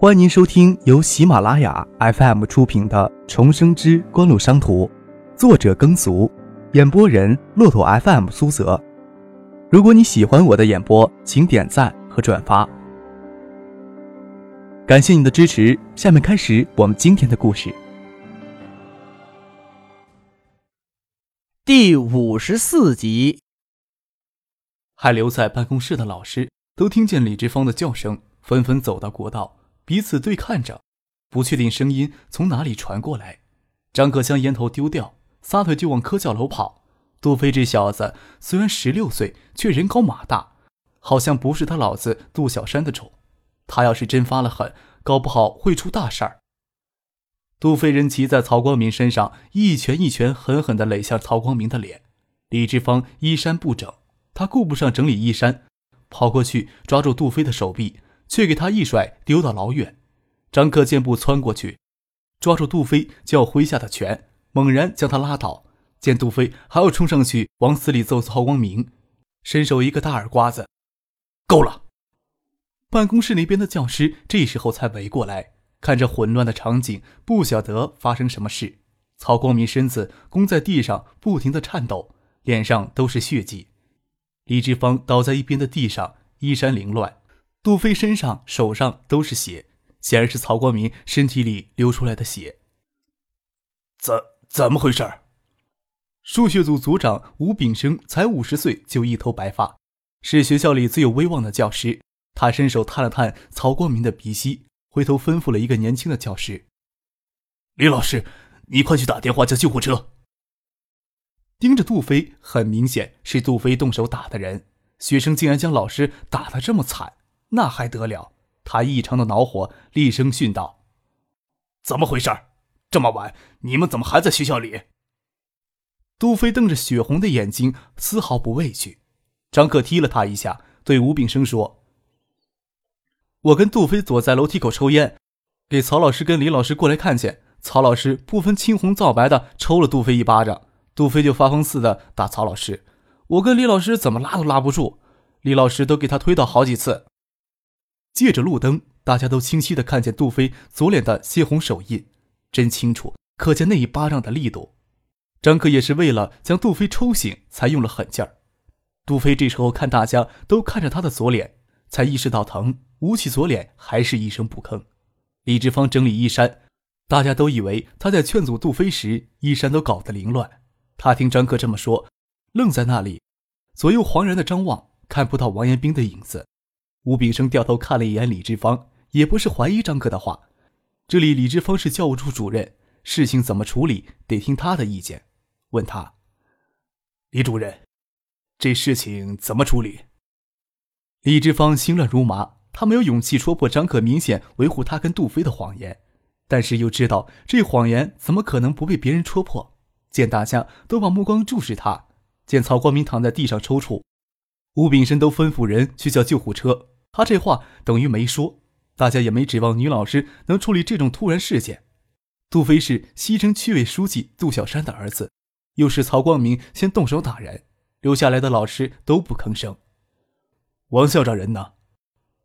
欢迎您收听由喜马拉雅 FM 出品的《重生之官路商途》，作者耕俗，演播人骆驼 FM 苏泽。如果你喜欢我的演播，请点赞和转发，感谢你的支持。下面开始我们今天的故事。第五十四集，还留在办公室的老师都听见李志芳的叫声，纷纷走到过道。彼此对看着，不确定声音从哪里传过来。张可将烟头丢掉，撒腿就往科教楼跑。杜飞这小子虽然十六岁，却人高马大，好像不是他老子杜小山的种。他要是真发了狠，搞不好会出大事儿。杜飞人骑在曹光明身上，一拳一拳狠狠地垒向曹光明的脸。李志芳衣衫不整，他顾不上整理衣衫，跑过去抓住杜飞的手臂。却给他一甩，丢到老远。张克箭步窜过去，抓住杜飞就要挥下的拳，猛然将他拉倒。见杜飞还要冲上去往死里揍曹光明，伸手一个大耳刮子，够了！办公室那边的教师这时候才围过来，看着混乱的场景，不晓得发生什么事。曹光明身子弓在地上，不停的颤抖，脸上都是血迹。李志芳倒在一边的地上，衣衫凌乱。杜飞身上、手上都是血，显然是曹光明身体里流出来的血。怎怎么回事？数学组组长吴炳生才五十岁，就一头白发，是学校里最有威望的教师。他伸手探了探曹光明的鼻息，回头吩咐了一个年轻的教师：“李老师，你快去打电话叫救护车。”盯着杜飞，很明显是杜飞动手打的人。学生竟然将老师打得这么惨！那还得了！他异常的恼火，厉声训道：“怎么回事？这么晚，你们怎么还在学校里？”杜飞瞪着血红的眼睛，丝毫不畏惧。张克踢了他一下，对吴炳生说：“我跟杜飞躲在楼梯口抽烟，给曹老师跟李老师过来看见，曹老师不分青红皂白的抽了杜飞一巴掌，杜飞就发疯似的打曹老师。我跟李老师怎么拉都拉不住，李老师都给他推倒好几次。”借着路灯，大家都清晰的看见杜飞左脸的鲜红手印，真清楚，可见那一巴掌的力度。张克也是为了将杜飞抽醒，才用了狠劲儿。杜飞这时候看大家都看着他的左脸，才意识到疼，捂起左脸，还是一声不吭。李志芳整理衣衫，大家都以为他在劝阻杜飞时，衣衫都搞得凌乱。他听张克这么说，愣在那里，左右惶然的张望，看不到王延兵的影子。吴炳生掉头看了一眼李志芳，也不是怀疑张克的话。这里李志芳是教务处主任，事情怎么处理得听他的意见。问他：“李主任，这事情怎么处理？”李志芳心乱如麻，他没有勇气戳破张克明显维护他跟杜飞的谎言，但是又知道这谎言怎么可能不被别人戳破。见大家都把目光注视他，见曹光明躺在地上抽搐。吴炳生都吩咐人去叫救护车，他这话等于没说。大家也没指望女老师能处理这种突然事件。杜飞是西城区委书记杜小山的儿子，又是曹光明先动手打人，留下来的老师都不吭声。王校长人呢？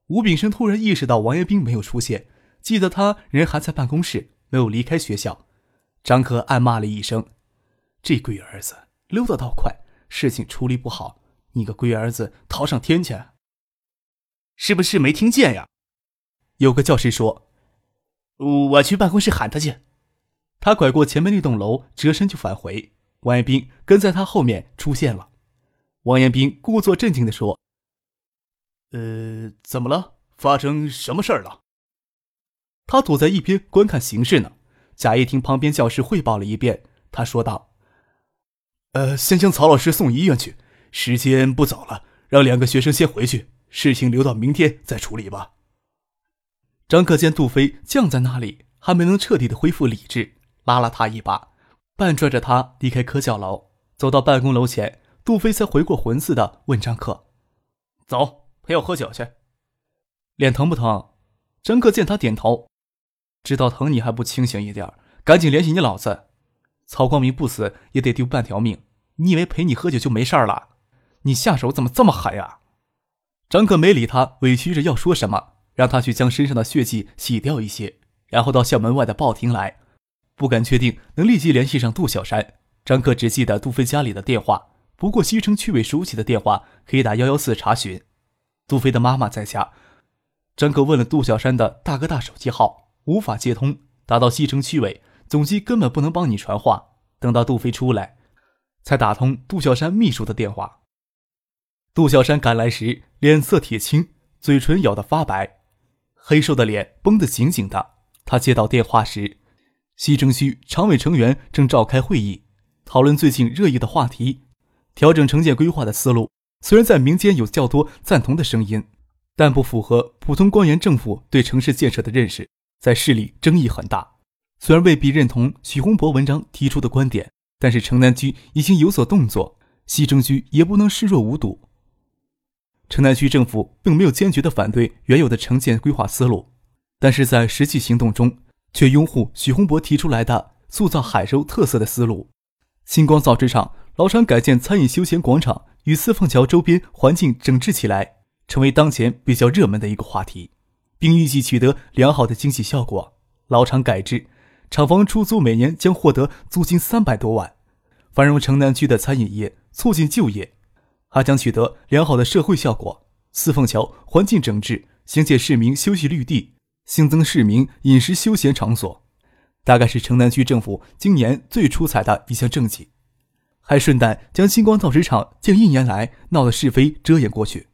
吴炳生突然意识到王彦兵没有出现，记得他人还在办公室，没有离开学校。张可暗骂了一声：“这龟儿子溜得倒快，事情处理不好。”你个龟儿子，逃上天去！是不是没听见呀？有个教师说：“我去办公室喊他去。”他拐过前面那栋楼，折身就返回。王彦斌跟在他后面出现了。王彦斌故作镇静的说：“呃，怎么了？发生什么事儿了？”他躲在一边观看形势呢。贾一听旁边教师汇报了一遍，他说道：“呃，先将曹老师送医院去。”时间不早了，让两个学生先回去，事情留到明天再处理吧。张克见杜飞僵在那里，还没能彻底的恢复理智，拉了他一把，半拽着他离开科教楼，走到办公楼前，杜飞才回过魂似的问张克：“走，陪我喝酒去。脸疼不疼？”张克见他点头，知道疼你还不清醒一点，赶紧联系你老子。曹光明不死也得丢半条命，你以为陪你喝酒就没事了？你下手怎么这么狠呀？张克没理他，委屈着要说什么。让他去将身上的血迹洗掉一些，然后到校门外的报亭来。不敢确定能立即联系上杜小山。张克只记得杜飞家里的电话，不过西城区委书记的电话可以打幺幺四查询。杜飞的妈妈在家。张克问了杜小山的大哥大手机号，无法接通。打到西城区委总机根本不能帮你传话。等到杜飞出来，才打通杜小山秘书的电话。杜小山赶来时，脸色铁青，嘴唇咬得发白，黑瘦的脸绷得紧紧的。他接到电话时，西城区常委成员正召开会议，讨论最近热议的话题——调整城建规划的思路。虽然在民间有较多赞同的声音，但不符合普通官员政府对城市建设的认识，在市里争议很大。虽然未必认同许洪博文章提出的观点，但是城南区已经有所动作，西城区也不能视若无睹。城南区政府并没有坚决的反对原有的城建规划思路，但是在实际行动中却拥护许洪博提出来的塑造海州特色的思路。星光造纸厂老厂改建餐饮休闲广场与四凤桥周边环境整治起来，成为当前比较热门的一个话题，并预计取得良好的经济效果。老厂改制。厂房出租每年将获得租金三百多万，繁荣城南区的餐饮业，促进就业，还将取得良好的社会效果。四凤桥环境整治，兴建市民休息绿地，新增市民饮食休闲场所，大概是城南区政府今年最出彩的一项政绩。还顺带将星光造纸厂近一年来闹的是非遮掩过去。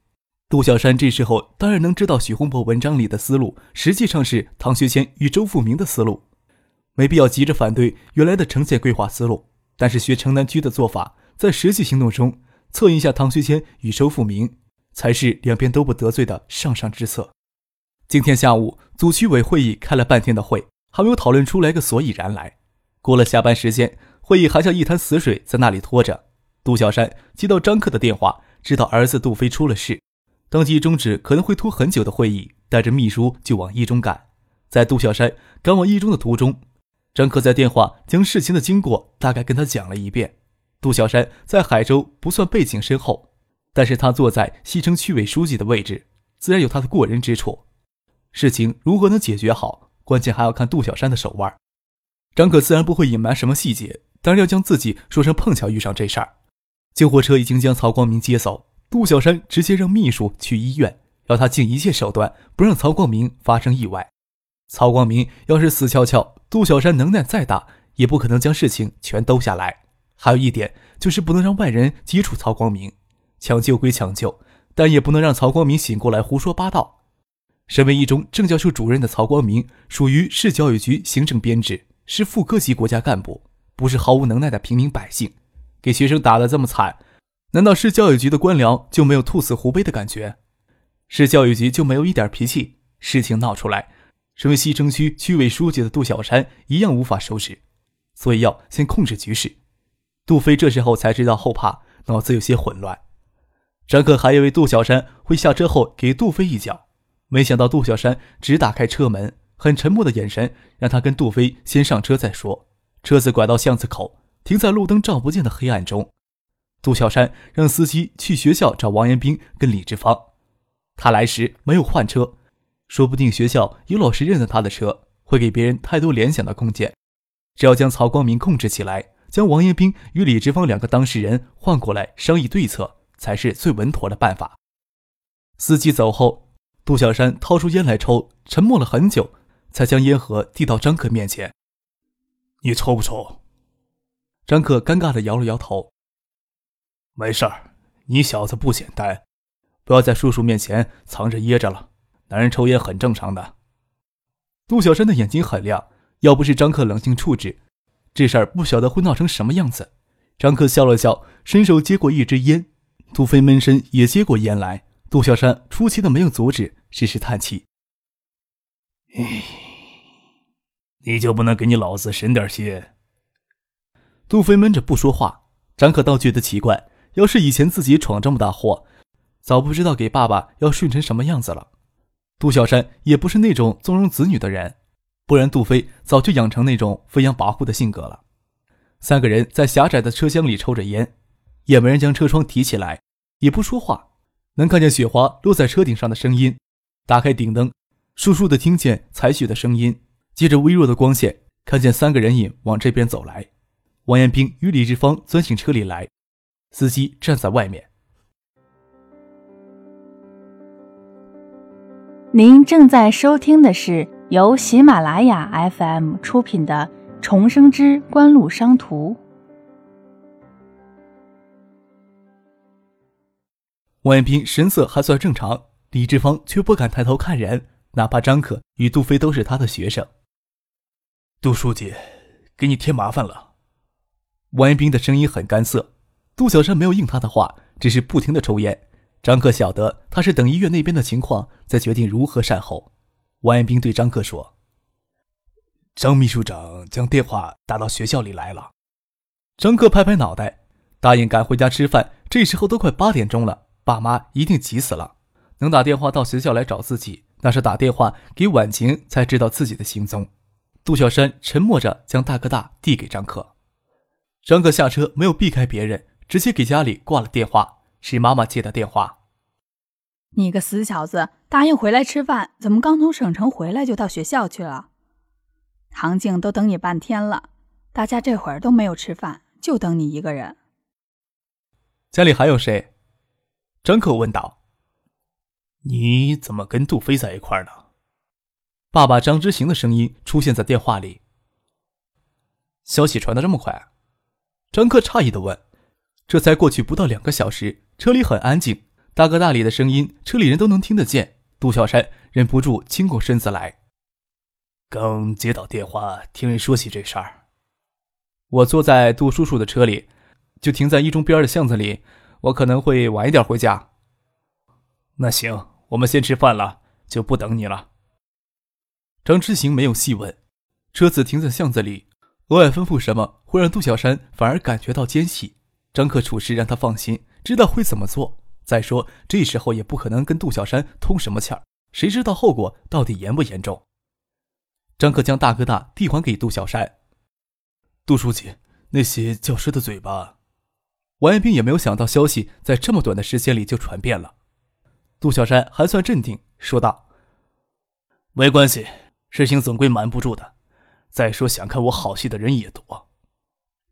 杜小山这时候当然能知道许洪博文章里的思路，实际上是唐学谦与周富明的思路。没必要急着反对原来的城建规划思路，但是学城南区的做法，在实际行动中策应下唐学谦与周富明，才是两边都不得罪的上上之策。今天下午组区委会议开了半天的会，还没有讨论出来个所以然来。过了下班时间，会议还像一滩死水在那里拖着。杜小山接到张克的电话，知道儿子杜飞出了事，当即终止可能会拖很久的会议，带着秘书就往一中赶。在杜小山赶往一中的途中。张克在电话将事情的经过大概跟他讲了一遍。杜小山在海州不算背景深厚，但是他坐在西城区委书记的位置，自然有他的过人之处。事情如何能解决好，关键还要看杜小山的手腕。张可自然不会隐瞒什么细节，当然要将自己说成碰巧遇上这事儿。救护车已经将曹光明接走，杜小山直接让秘书去医院，要他尽一切手段不让曹光明发生意外。曹光明要是死翘翘。杜小山能耐再大，也不可能将事情全兜下来。还有一点，就是不能让外人接触曹光明。抢救归抢救，但也不能让曹光明醒过来胡说八道。身为一中政教处主任的曹光明，属于市教育局行政编制，是副科级国家干部，不是毫无能耐的平民百姓。给学生打得这么惨，难道市教育局的官僚就没有兔死狐悲的感觉？市教育局就没有一点脾气？事情闹出来。身为西城区区委书记的杜小山一样无法收拾，所以要先控制局势。杜飞这时候才知道后怕，脑子有些混乱。张克还以为杜小山会下车后给杜飞一脚，没想到杜小山只打开车门，很沉默的眼神让他跟杜飞先上车再说。车子拐到巷子口，停在路灯照不见的黑暗中。杜小山让司机去学校找王延兵跟李志芳，他来时没有换车。说不定学校有老师认得他的车，会给别人太多联想的空间。只要将曹光明控制起来，将王彦斌与李志芳两个当事人换过来商议对策，才是最稳妥的办法。司机走后，杜小山掏出烟来抽，沉默了很久，才将烟盒递到张克面前：“你抽不抽？”张克尴尬的摇了摇头：“没事儿，你小子不简单，不要在叔叔面前藏着掖着了。”男人抽烟很正常的。杜小山的眼睛很亮，要不是张克冷静处置，这事儿不晓得会闹成什么样子。张克笑了笑，伸手接过一支烟，杜飞闷声也接过烟来。杜小山出奇的没有阻止，只是叹气：“唉，你就不能给你老子省点心？”杜飞闷着不说话。张克倒觉得奇怪，要是以前自己闯这么大祸，早不知道给爸爸要训成什么样子了。杜小山也不是那种纵容子女的人，不然杜飞早就养成那种飞扬跋扈的性格了。三个人在狭窄的车厢里抽着烟，也没人将车窗提起来，也不说话。能看见雪花落在车顶上的声音。打开顶灯，簌簌的听见采取的声音，接着微弱的光线，看见三个人影往这边走来。王彦兵与李志芳钻进车里来，司机站在外面。您正在收听的是由喜马拉雅 FM 出品的《重生之官路商途》。王彦斌神色还算正常，李志芳却不敢抬头看人。哪怕张可与杜飞都是他的学生，杜书记，给你添麻烦了。王彦斌的声音很干涩。杜小山没有应他的话，只是不停的抽烟。张克晓得他是等医院那边的情况，再决定如何善后。王彦兵对张克说：“张秘书长将电话打到学校里来了。”张克拍拍脑袋，答应赶回家吃饭。这时候都快八点钟了，爸妈一定急死了，能打电话到学校来找自己。那是打电话给婉晴才知道自己的行踪。杜小山沉默着将大哥大递给张克，张克下车没有避开别人，直接给家里挂了电话，是妈妈接的电话。你个死小子，答应回来吃饭，怎么刚从省城回来就到学校去了？唐静都等你半天了，大家这会儿都没有吃饭，就等你一个人。家里还有谁？张克问道。你怎么跟杜飞在一块呢？爸爸张之行的声音出现在电话里。消息传得这么快？张克诧异的问。这才过去不到两个小时，车里很安静，大哥大里的声音，车里人都能听得见。杜小山忍不住倾过身子来。刚接到电话，听人说起这事儿。我坐在杜叔叔的车里，就停在一中边的巷子里。我可能会晚一点回家。那行。我们先吃饭了，就不等你了。张之行没有细问，车子停在巷子里，额外吩咐什么会让杜小山反而感觉到奸细。张克处事让他放心，知道会怎么做。再说这时候也不可能跟杜小山通什么气儿，谁知道后果到底严不严重？张克将大哥大递还给杜小山。杜书记，那些教师的嘴巴，王彦斌也没有想到消息在这么短的时间里就传遍了。杜小山还算镇定，说道：“没关系，事情总归瞒不住的。再说，想看我好戏的人也多。”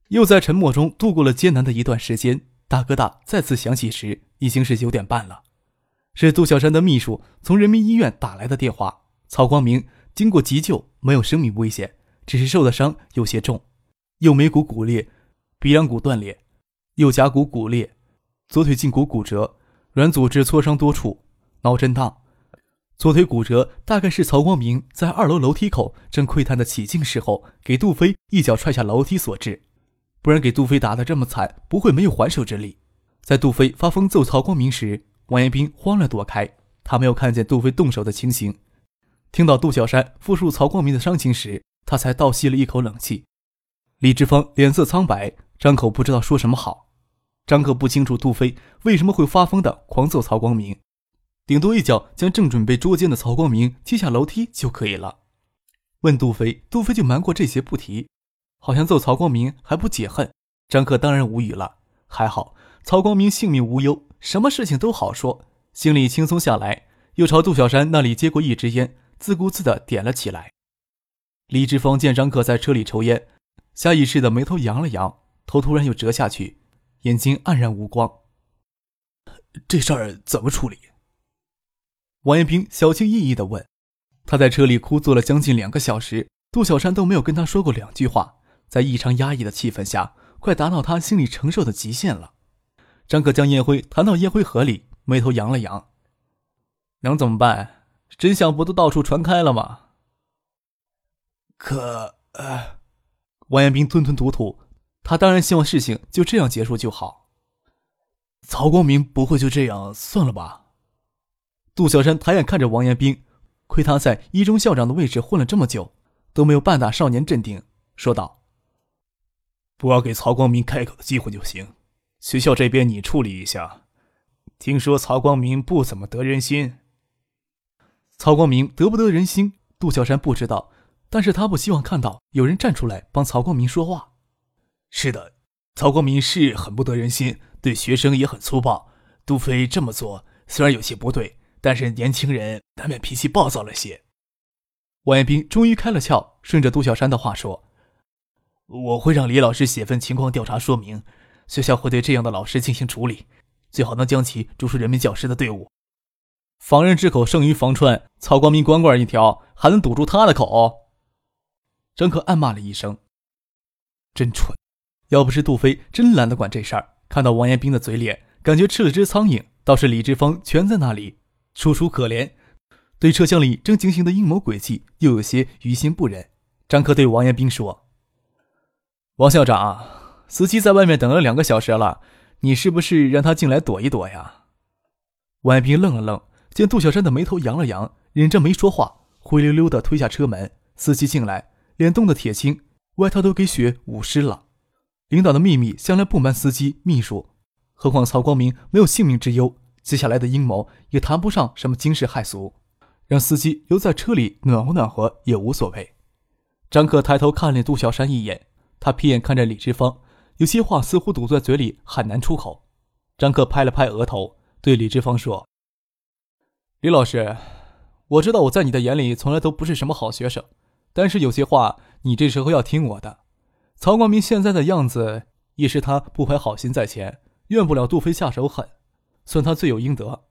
又在沉默中度过了艰难的一段时间。大哥大再次响起时，已经是九点半了。是杜小山的秘书从人民医院打来的电话：曹光明经过急救，没有生命危险，只是受的伤有些重，右眉骨骨裂，鼻梁骨断裂，右甲骨骨裂，左腿胫骨骨折。软组织挫伤多处，脑震荡，左腿骨折，大概是曹光明在二楼楼梯口正窥探的起劲时候，给杜飞一脚踹下楼梯所致。不然给杜飞打得这么惨，不会没有还手之力。在杜飞发疯揍曹光明时，王彦斌慌乱躲开，他没有看见杜飞动手的情形。听到杜小山复述曹光明的伤情时，他才倒吸了一口冷气。李志芳脸色苍白，张口不知道说什么好。张克不清楚杜飞为什么会发疯的狂揍曹光明，顶多一脚将正准备捉奸的曹光明踢下楼梯就可以了。问杜飞，杜飞就瞒过这些不提，好像揍曹光明还不解恨。张克当然无语了，还好曹光明性命无忧，什么事情都好说，心里轻松下来，又朝杜小山那里接过一支烟，自顾自的点了起来。李志峰见张克在车里抽烟，下意识的眉头扬了扬，头突然又折下去。眼睛黯然无光。这事儿怎么处理？王彦兵小心翼翼的问。他在车里哭坐了将近两个小时，杜小山都没有跟他说过两句话，在异常压抑的气氛下，快达到他心理承受的极限了。张可将烟灰弹到烟灰盒里，眉头扬了扬。能怎么办？真相不都到处传开了吗？可……呃，王彦兵吞吞吐吐。他当然希望事情就这样结束就好。曹光明不会就这样算了吧？杜小山抬眼看着王延兵，亏他在一中校长的位置混了这么久，都没有半打少年镇定，说道：“不要给曹光明开口的机会就行。学校这边你处理一下。听说曹光明不怎么得人心。曹光明得不得人心，杜小山不知道，但是他不希望看到有人站出来帮曹光明说话。”是的，曹光明是很不得人心，对学生也很粗暴。杜飞这么做虽然有些不对，但是年轻人难免脾气暴躁了些。王彦斌终于开了窍，顺着杜小山的话说：“我会让李老师写份情况调查说明，学校会对这样的老师进行处理，最好能将其逐出人民教师的队伍。防人之口胜于防川，曹光明光棍一条，还能堵住他的口？”张可暗骂了一声：“真蠢！要不是杜飞真懒得管这事儿，看到王彦斌的嘴脸，感觉吃了只苍蝇。倒是李志芳全在那里，楚楚可怜。”对车厢里正进行的阴谋诡计，又有些于心不忍。张克对王彦斌说：“王校长，司机在外面等了两个小时了，你是不是让他进来躲一躲呀？”王彦斌愣了愣，见杜小山的眉头扬了扬，忍着没说话，灰溜溜的推下车门。司机进来，脸冻得铁青，外套都给雪捂湿了。领导的秘密向来不瞒司机秘书，何况曹光明没有性命之忧，接下来的阴谋也谈不上什么惊世骇俗。让司机留在车里暖和暖和也无所谓。张可抬头看了杜小山一眼，他瞥眼看着李志芳，有些话似乎堵在嘴里，很难出口。张克拍了拍额头，对李志芳说：“李老师，我知道我在你的眼里从来都不是什么好学生，但是有些话你这时候要听我的。曹光明现在的样子，也是他不怀好心在前，怨不了杜飞下手狠，算他罪有应得。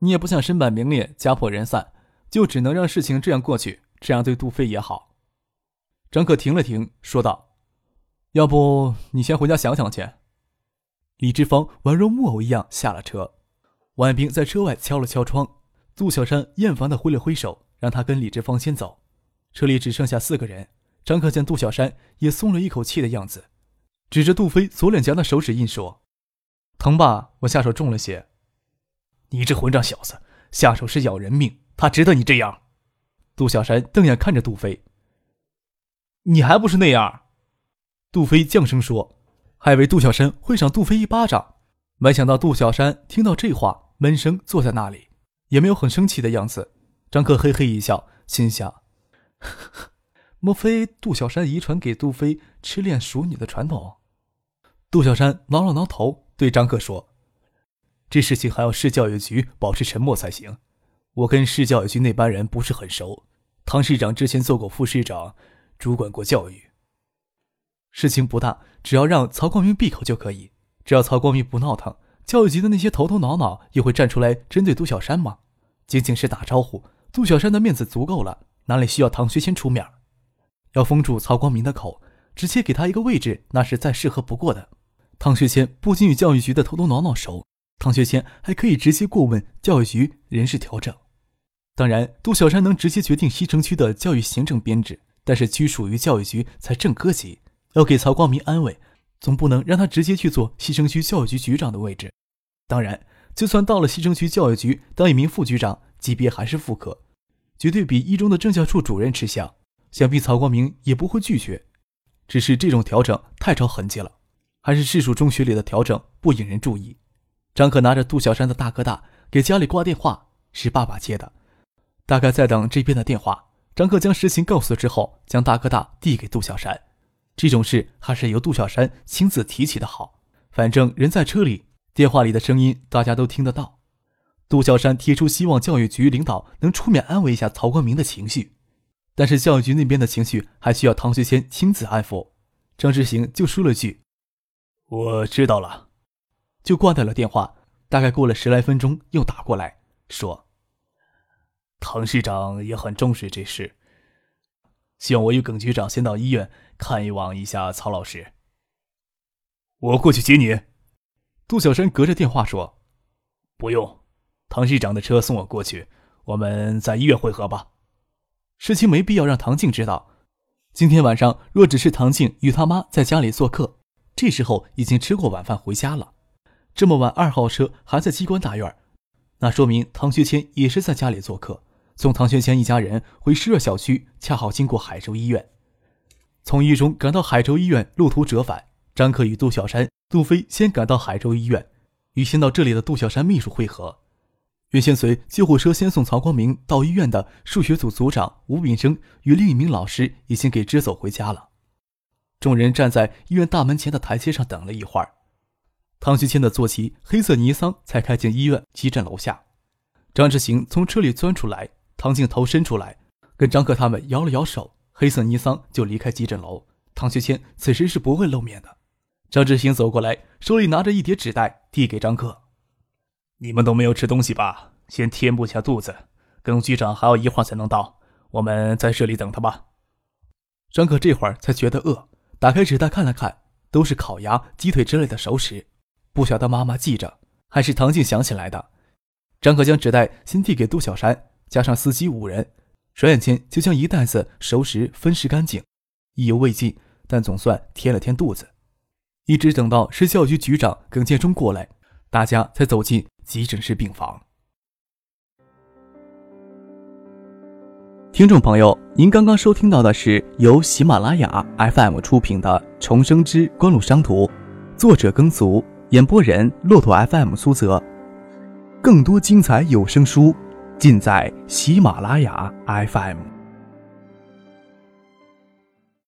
你也不想身败名裂，家破人散。”就只能让事情这样过去，这样对杜飞也好。张克停了停，说道：“要不你先回家想想去。”李志芳宛若木偶一样下了车，王彦兵在车外敲了敲窗。杜小山厌烦的挥了挥手，让他跟李志芳先走。车里只剩下四个人。张可见杜小山也松了一口气的样子，指着杜飞左脸颊的手指印说：“疼吧？我下手重了些。你这混账小子，下手是要人命！”他值得你这样，杜小山瞪眼看着杜飞。你还不是那样？杜飞降声说，还以为杜小山会赏杜飞一巴掌，没想到杜小山听到这话，闷声坐在那里，也没有很生气的样子。张克嘿嘿一笑，心想：莫非杜小山遗传给杜飞痴恋熟女的传统？杜小山挠了挠头，对张克说：“这事情还要市教育局保持沉默才行。”我跟市教育局那班人不是很熟，唐市长之前做过副市长，主管过教育。事情不大，只要让曹光明闭口就可以。只要曹光明不闹腾，教育局的那些头头脑脑也会站出来针对杜小山吗？仅仅是打招呼，杜小山的面子足够了，哪里需要唐学谦出面？要封住曹光明的口，直接给他一个位置，那是再适合不过的。唐学谦不仅与教育局的头头脑脑熟，唐学谦还可以直接过问教育局人事调整。当然，杜小山能直接决定西城区的教育行政编制，但是区属于教育局才正科级，要给曹光明安慰，总不能让他直接去做西城区教育局局长的位置。当然，就算到了西城区教育局当一名副局长，级别还是副科，绝对比一中的政教处主任吃香，想必曹光明也不会拒绝。只是这种调整太着痕迹了，还是市属中学里的调整不引人注意。张可拿着杜小山的大哥大给家里挂电话，是爸爸接的。大概在等这边的电话，张克将实情告诉之后，将大哥大递给杜小山。这种事还是由杜小山亲自提起的好，反正人在车里，电话里的声音大家都听得到。杜小山提出希望教育局领导能出面安慰一下曹光明的情绪，但是教育局那边的情绪还需要唐学谦亲自安抚。张志行就说了句：“我知道了。”就挂掉了电话。大概过了十来分钟，又打过来，说。唐市长也很重视这事，希望我与耿局长先到医院看一望一下曹老师。我过去接你。杜小山隔着电话说：“不用，唐市长的车送我过去，我们在医院会合吧。事情没必要让唐静知道。今天晚上若只是唐静与他妈在家里做客，这时候已经吃过晚饭回家了。这么晚，二号车还在机关大院，那说明唐学谦也是在家里做客。”送唐学谦一家人回施热小区，恰好经过海州医院。从一中赶到海州医院，路途折返。张克与杜小山、杜飞先赶到海州医院，与先到这里的杜小山秘书会合。原先随救护车先送曹光明到医院的数学组组长吴炳生与另一名老师已经给支走回家了。众人站在医院大门前的台阶上等了一会儿，唐学谦的坐骑黑色尼桑才开进医院急诊楼下。张志行从车里钻出来。唐静头伸出来，跟张克他们摇了摇手，黑色尼桑就离开急诊楼。唐学谦此时是不会露面的。张志兴走过来，手里拿着一叠纸袋，递给张克：“你们都没有吃东西吧？先填补下肚子。耿局长还要一会儿才能到，我们在这里等他吧。”张克这会儿才觉得饿，打开纸袋看了看，都是烤鸭、鸡腿之类的熟食，不晓得妈妈记着，还是唐静想起来的。张克将纸袋先递给杜小山，加上司机五人，转眼间就将一袋子熟食分食干净，意犹未尽，但总算填了填肚子。一直等到市教育局局长耿建忠过来，大家才走进急诊室病房。听众朋友，您刚刚收听到的是由喜马拉雅 FM 出品的《重生之官路商途》，作者耕俗，演播人骆驼 FM 苏泽。更多精彩有声书，尽在喜马拉雅 FM。